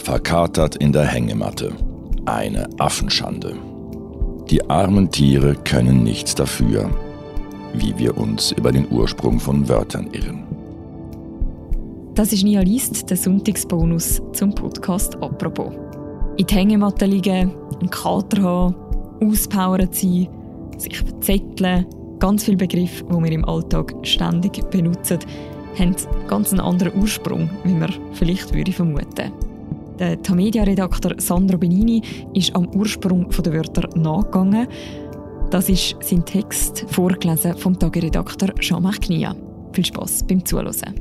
verkatert in der Hängematte. Eine Affenschande. Die armen Tiere können nichts dafür, wie wir uns über den Ursprung von Wörtern irren. Das ist Nia Liest, der Sonntagsbonus zum Podcast «Apropos». In die Hängematte liegen, einen Kater haben, auspowert sein, sich verzetteln, ganz viele Begriffe, die wir im Alltag ständig benutzen, haben ganz einen anderen Ursprung, wie man vielleicht würde vermuten Der Tamedia-Redakteur Sandro Benini ist am Ursprung der Wörter nachgegangen. Das ist sein Text, vorgelesen vom Tageredakteur Jean-Marc Knia. Viel Spaß beim Zuhören.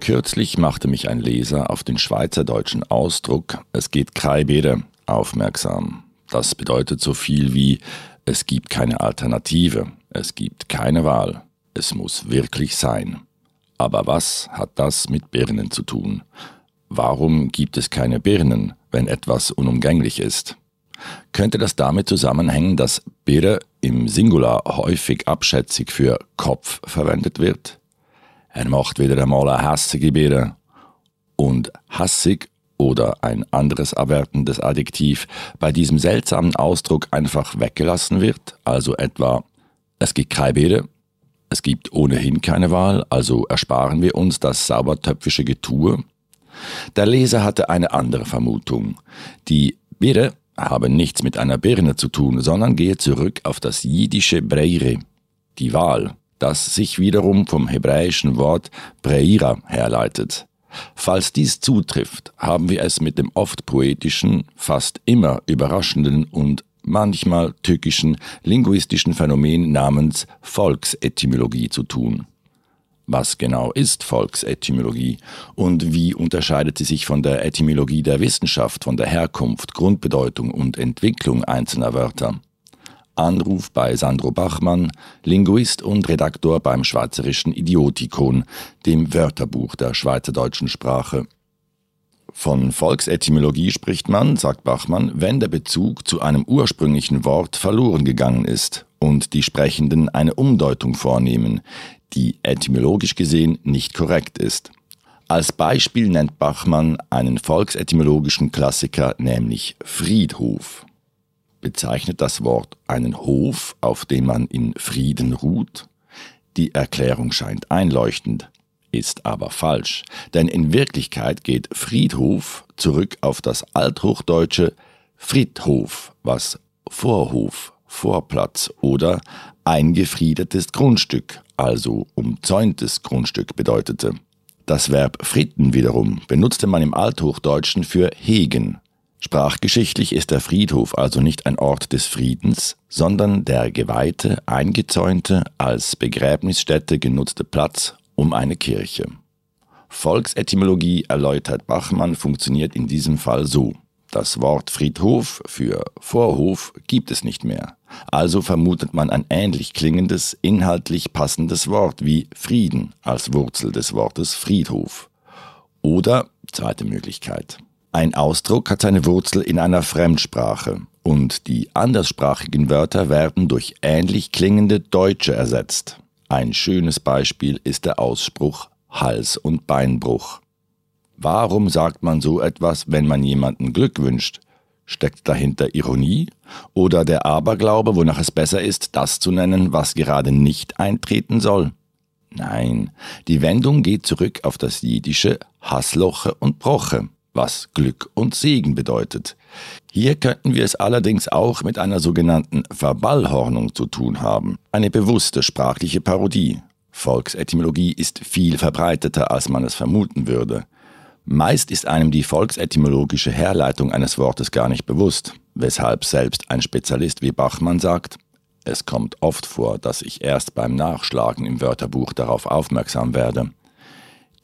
Kürzlich machte mich ein Leser auf den schweizerdeutschen Ausdruck Es geht Kreibede aufmerksam. Das bedeutet so viel wie Es gibt keine Alternative, es gibt keine Wahl, es muss wirklich sein. Aber was hat das mit Birnen zu tun? Warum gibt es keine Birnen, wenn etwas unumgänglich ist? Könnte das damit zusammenhängen, dass Birre im Singular häufig abschätzig für Kopf verwendet wird? Er macht wieder einmal eine hässige Birne. Und hassig oder ein anderes abwertendes Adjektiv bei diesem seltsamen Ausdruck einfach weggelassen wird, also etwa es gibt keine Birne, es gibt ohnehin keine Wahl, also ersparen wir uns das saubertöpfische Getue. Der Leser hatte eine andere Vermutung. Die Birne habe nichts mit einer Birne zu tun, sondern gehe zurück auf das jiddische Breire, die Wahl das sich wiederum vom hebräischen Wort Breira herleitet. Falls dies zutrifft, haben wir es mit dem oft poetischen, fast immer überraschenden und manchmal tückischen linguistischen Phänomen namens Volksetymologie zu tun. Was genau ist Volksetymologie und wie unterscheidet sie sich von der Etymologie der Wissenschaft, von der Herkunft, Grundbedeutung und Entwicklung einzelner Wörter? Anruf bei Sandro Bachmann, Linguist und Redaktor beim Schweizerischen Idiotikon, dem Wörterbuch der schweizerdeutschen Sprache. Von Volksetymologie spricht man, sagt Bachmann, wenn der Bezug zu einem ursprünglichen Wort verloren gegangen ist und die Sprechenden eine Umdeutung vornehmen, die etymologisch gesehen nicht korrekt ist. Als Beispiel nennt Bachmann einen volksetymologischen Klassiker, nämlich Friedhof bezeichnet das Wort einen Hof, auf dem man in Frieden ruht? Die Erklärung scheint einleuchtend, ist aber falsch, denn in Wirklichkeit geht Friedhof zurück auf das althochdeutsche Friedhof, was Vorhof, Vorplatz oder eingefriedetes Grundstück, also umzäuntes Grundstück bedeutete. Das Verb fritten wiederum benutzte man im Althochdeutschen für hegen, Sprachgeschichtlich ist der Friedhof also nicht ein Ort des Friedens, sondern der geweihte, eingezäunte, als Begräbnisstätte genutzte Platz um eine Kirche. Volksetymologie, erläutert Bachmann, funktioniert in diesem Fall so. Das Wort Friedhof für Vorhof gibt es nicht mehr. Also vermutet man ein ähnlich klingendes, inhaltlich passendes Wort wie Frieden als Wurzel des Wortes Friedhof. Oder, zweite Möglichkeit, ein Ausdruck hat seine Wurzel in einer Fremdsprache und die anderssprachigen Wörter werden durch ähnlich klingende deutsche ersetzt. Ein schönes Beispiel ist der Ausspruch Hals- und Beinbruch. Warum sagt man so etwas, wenn man jemanden Glück wünscht? Steckt dahinter Ironie oder der Aberglaube, wonach es besser ist, das zu nennen, was gerade nicht eintreten soll? Nein, die Wendung geht zurück auf das jiddische Hassloche und Broche was Glück und Segen bedeutet. Hier könnten wir es allerdings auch mit einer sogenannten Verballhornung zu tun haben, eine bewusste sprachliche Parodie. Volksetymologie ist viel verbreiteter, als man es vermuten würde. Meist ist einem die volksetymologische Herleitung eines Wortes gar nicht bewusst, weshalb selbst ein Spezialist wie Bachmann sagt, es kommt oft vor, dass ich erst beim Nachschlagen im Wörterbuch darauf aufmerksam werde.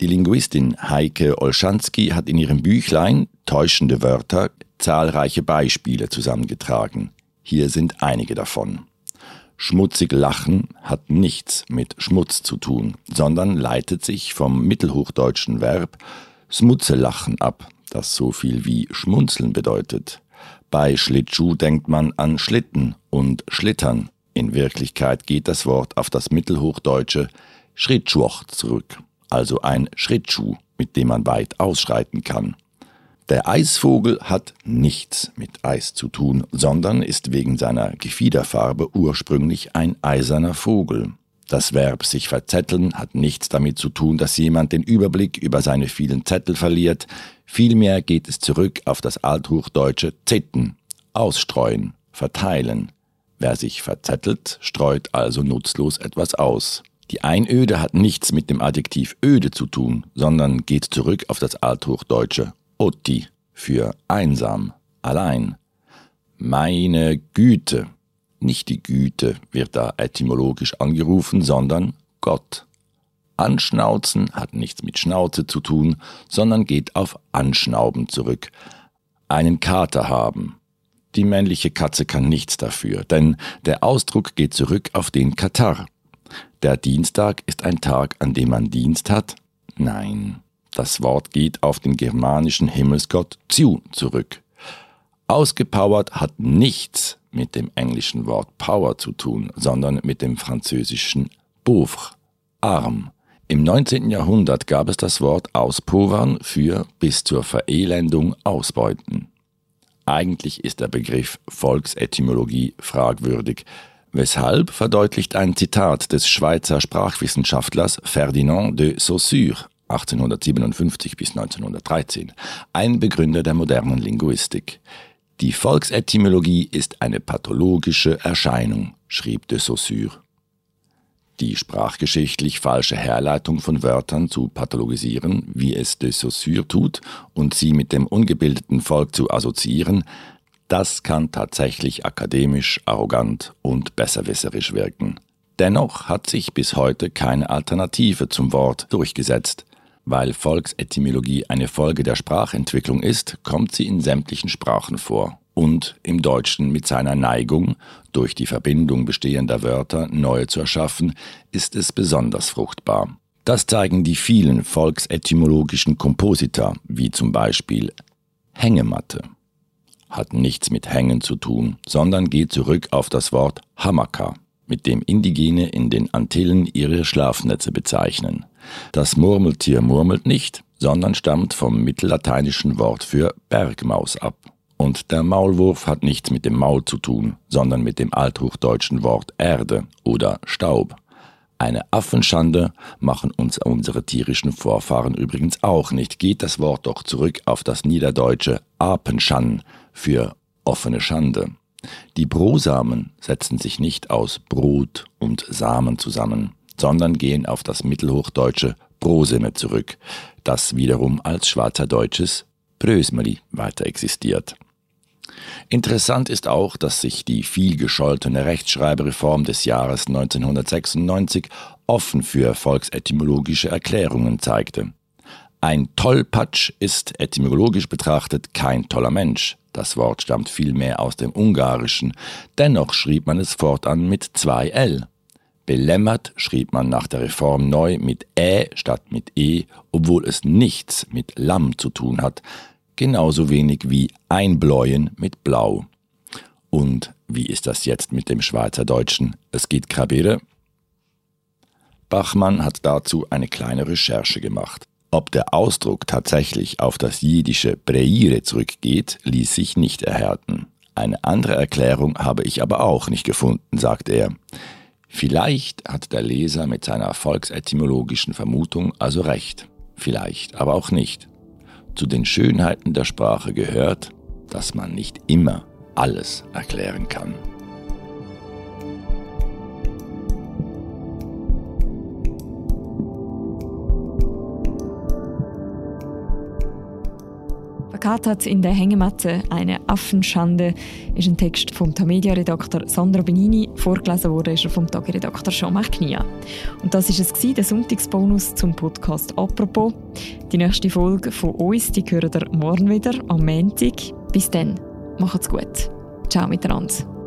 Die Linguistin Heike Olschanski hat in ihrem Büchlein Täuschende Wörter zahlreiche Beispiele zusammengetragen. Hier sind einige davon. Schmutzig lachen hat nichts mit Schmutz zu tun, sondern leitet sich vom mittelhochdeutschen Verb Smutzelachen ab, das so viel wie schmunzeln bedeutet. Bei Schlittschuh denkt man an Schlitten und Schlittern. In Wirklichkeit geht das Wort auf das mittelhochdeutsche Schrittschuch zurück also ein Schrittschuh, mit dem man weit ausschreiten kann. Der Eisvogel hat nichts mit Eis zu tun, sondern ist wegen seiner Gefiederfarbe ursprünglich ein eiserner Vogel. Das Verb sich verzetteln hat nichts damit zu tun, dass jemand den Überblick über seine vielen Zettel verliert, vielmehr geht es zurück auf das althochdeutsche zitten, ausstreuen, verteilen. Wer sich verzettelt, streut also nutzlos etwas aus. Die Einöde hat nichts mit dem Adjektiv öde zu tun, sondern geht zurück auf das althochdeutsche Otti für einsam, allein. Meine Güte, nicht die Güte wird da etymologisch angerufen, sondern Gott. Anschnauzen hat nichts mit Schnauze zu tun, sondern geht auf Anschnauben zurück. Einen Kater haben. Die männliche Katze kann nichts dafür, denn der Ausdruck geht zurück auf den Katar. Der Dienstag ist ein Tag, an dem man Dienst hat? Nein. Das Wort geht auf den germanischen Himmelsgott Ziu zurück. Ausgepowert hat nichts mit dem englischen Wort Power zu tun, sondern mit dem französischen pauvre, arm. Im 19. Jahrhundert gab es das Wort auspowern für bis zur Verelendung ausbeuten. Eigentlich ist der Begriff Volksetymologie fragwürdig. Weshalb verdeutlicht ein Zitat des Schweizer Sprachwissenschaftlers Ferdinand de Saussure 1857 bis 1913, ein Begründer der modernen Linguistik. Die Volksetymologie ist eine pathologische Erscheinung, schrieb de Saussure. Die sprachgeschichtlich falsche Herleitung von Wörtern zu pathologisieren, wie es de Saussure tut, und sie mit dem ungebildeten Volk zu assoziieren, das kann tatsächlich akademisch, arrogant und besserwisserisch wirken. Dennoch hat sich bis heute keine Alternative zum Wort durchgesetzt. Weil Volksetymologie eine Folge der Sprachentwicklung ist, kommt sie in sämtlichen Sprachen vor und im Deutschen mit seiner Neigung, durch die Verbindung bestehender Wörter neue zu erschaffen, ist es besonders fruchtbar. Das zeigen die vielen volksetymologischen Komposita, wie zum Beispiel Hängematte. Hat nichts mit Hängen zu tun, sondern geht zurück auf das Wort Hamaka, mit dem Indigene in den Antillen ihre Schlafnetze bezeichnen. Das Murmeltier murmelt nicht, sondern stammt vom mittellateinischen Wort für Bergmaus ab. Und der Maulwurf hat nichts mit dem Maul zu tun, sondern mit dem althochdeutschen Wort Erde oder Staub. Eine Affenschande machen uns unsere tierischen Vorfahren übrigens auch nicht. Geht das Wort doch zurück auf das niederdeutsche Apenschan für offene Schande. Die Brosamen setzen sich nicht aus Brot und Samen zusammen sondern gehen auf das mittelhochdeutsche Broseme zurück, das wiederum als schweizerdeutsches Brösmeli weiter existiert. Interessant ist auch, dass sich die viel gescholtene Rechtschreibereform des Jahres 1996 offen für volksetymologische Erklärungen zeigte. Ein Tollpatsch ist etymologisch betrachtet kein toller Mensch. Das Wort stammt vielmehr aus dem Ungarischen. Dennoch schrieb man es fortan mit zwei L. Belämmert schrieb man nach der Reform neu mit Ä statt mit E, obwohl es nichts mit Lamm zu tun hat, genauso wenig wie Einbläuen mit Blau. Und wie ist das jetzt mit dem Schweizerdeutschen? Es geht Krabere? Bachmann hat dazu eine kleine Recherche gemacht. Ob der Ausdruck tatsächlich auf das jiddische Breire zurückgeht, ließ sich nicht erhärten. Eine andere Erklärung habe ich aber auch nicht gefunden, sagt er. Vielleicht hat der Leser mit seiner volksetymologischen Vermutung also recht, vielleicht aber auch nicht. Zu den Schönheiten der Sprache gehört, dass man nicht immer alles erklären kann. Verkatert in der Hängematte eine Affenschande ist ein Text vom Tamedia-Redakteur Sandro Benini. Vorgelesen wurde ist er vom Tagiredakteur Jean-Marc Knia. Und das ist es der Sonntagsbonus zum Podcast «Apropos». Die nächste Folge von uns, die hören ihr morgen wieder am Montag. Bis dann, macht's gut. Ciao miteinander.